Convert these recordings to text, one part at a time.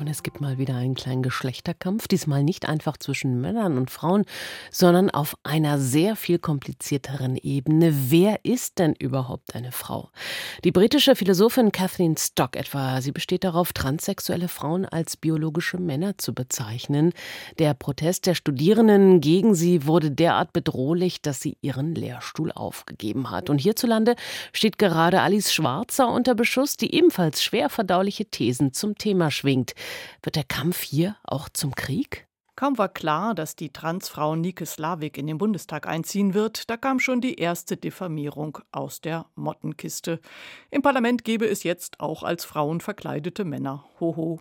Und es gibt mal wieder einen kleinen Geschlechterkampf, diesmal nicht einfach zwischen Männern und Frauen, sondern auf einer sehr viel komplizierteren Ebene. Wer ist denn überhaupt eine Frau? Die britische Philosophin Kathleen Stock etwa, sie besteht darauf, transsexuelle Frauen als biologische Männer zu bezeichnen. Der Protest der Studierenden gegen sie wurde derart bedrohlich, dass sie ihren Lehrstuhl aufgegeben hat. Und hierzulande steht gerade Alice Schwarzer unter Beschuss, die ebenfalls schwer verdauliche Thesen zum Thema schwingt. Wird der Kampf hier auch zum Krieg? Kaum war klar, dass die Transfrau Nike Slavik in den Bundestag einziehen wird, da kam schon die erste Diffamierung aus der Mottenkiste. Im Parlament gebe es jetzt auch als Frauen verkleidete Männer. Hoho.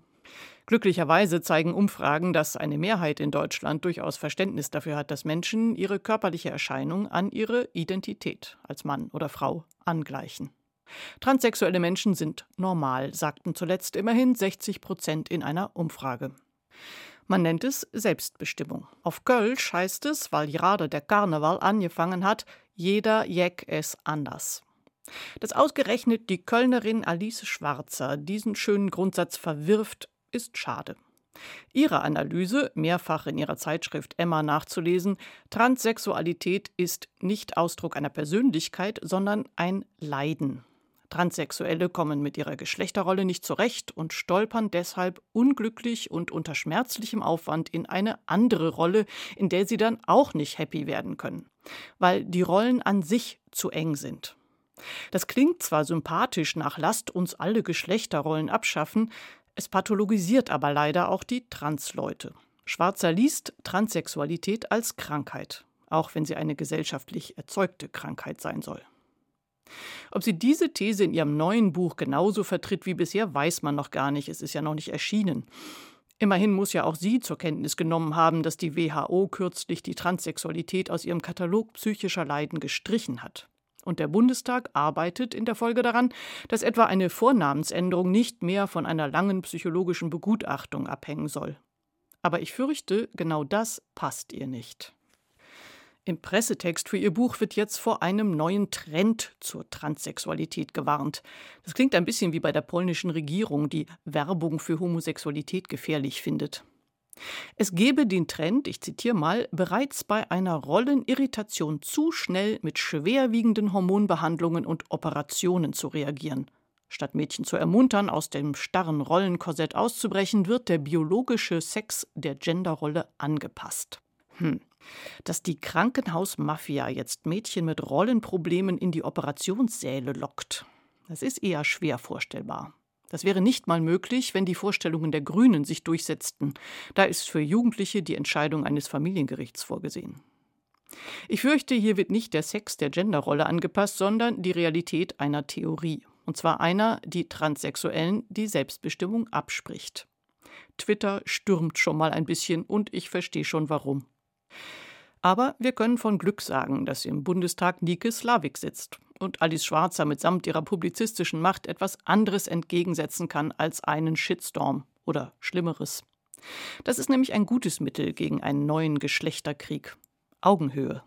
Glücklicherweise zeigen Umfragen, dass eine Mehrheit in Deutschland durchaus Verständnis dafür hat, dass Menschen ihre körperliche Erscheinung an ihre Identität als Mann oder Frau angleichen. Transsexuelle Menschen sind normal, sagten zuletzt immerhin 60 Prozent in einer Umfrage. Man nennt es Selbstbestimmung. Auf Kölsch heißt es, weil gerade der Karneval angefangen hat, jeder Jeck es anders. Dass ausgerechnet die Kölnerin Alice Schwarzer diesen schönen Grundsatz verwirft, ist schade. Ihre Analyse, mehrfach in ihrer Zeitschrift Emma nachzulesen, Transsexualität ist nicht Ausdruck einer Persönlichkeit, sondern ein Leiden. Transsexuelle kommen mit ihrer Geschlechterrolle nicht zurecht und stolpern deshalb unglücklich und unter schmerzlichem Aufwand in eine andere Rolle, in der sie dann auch nicht happy werden können, weil die Rollen an sich zu eng sind. Das klingt zwar sympathisch nach Lasst uns alle Geschlechterrollen abschaffen, es pathologisiert aber leider auch die Transleute. Schwarzer liest Transsexualität als Krankheit, auch wenn sie eine gesellschaftlich erzeugte Krankheit sein soll. Ob sie diese These in ihrem neuen Buch genauso vertritt wie bisher, weiß man noch gar nicht. Es ist ja noch nicht erschienen. Immerhin muss ja auch sie zur Kenntnis genommen haben, dass die WHO kürzlich die Transsexualität aus ihrem Katalog psychischer Leiden gestrichen hat. Und der Bundestag arbeitet in der Folge daran, dass etwa eine Vornamensänderung nicht mehr von einer langen psychologischen Begutachtung abhängen soll. Aber ich fürchte, genau das passt ihr nicht. Im Pressetext für ihr Buch wird jetzt vor einem neuen Trend zur Transsexualität gewarnt. Das klingt ein bisschen wie bei der polnischen Regierung, die Werbung für Homosexualität gefährlich findet. Es gebe den Trend, ich zitiere mal, bereits bei einer Rollenirritation zu schnell mit schwerwiegenden Hormonbehandlungen und Operationen zu reagieren. Statt Mädchen zu ermuntern, aus dem starren Rollenkorsett auszubrechen, wird der biologische Sex der Genderrolle angepasst. Hm. Dass die Krankenhausmafia jetzt Mädchen mit Rollenproblemen in die Operationssäle lockt, das ist eher schwer vorstellbar. Das wäre nicht mal möglich, wenn die Vorstellungen der Grünen sich durchsetzten. Da ist für Jugendliche die Entscheidung eines Familiengerichts vorgesehen. Ich fürchte, hier wird nicht der Sex der Genderrolle angepasst, sondern die Realität einer Theorie. Und zwar einer, die Transsexuellen die Selbstbestimmung abspricht. Twitter stürmt schon mal ein bisschen und ich verstehe schon warum. Aber wir können von Glück sagen, dass im Bundestag Nike Slavik sitzt und Alice Schwarzer mitsamt ihrer publizistischen Macht etwas anderes entgegensetzen kann als einen Shitstorm oder Schlimmeres. Das ist nämlich ein gutes Mittel gegen einen neuen Geschlechterkrieg. Augenhöhe.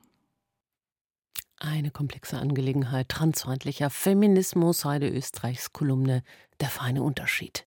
Eine komplexe Angelegenheit transfeindlicher Feminismus, Heide Österreichs Kolumne Der feine Unterschied.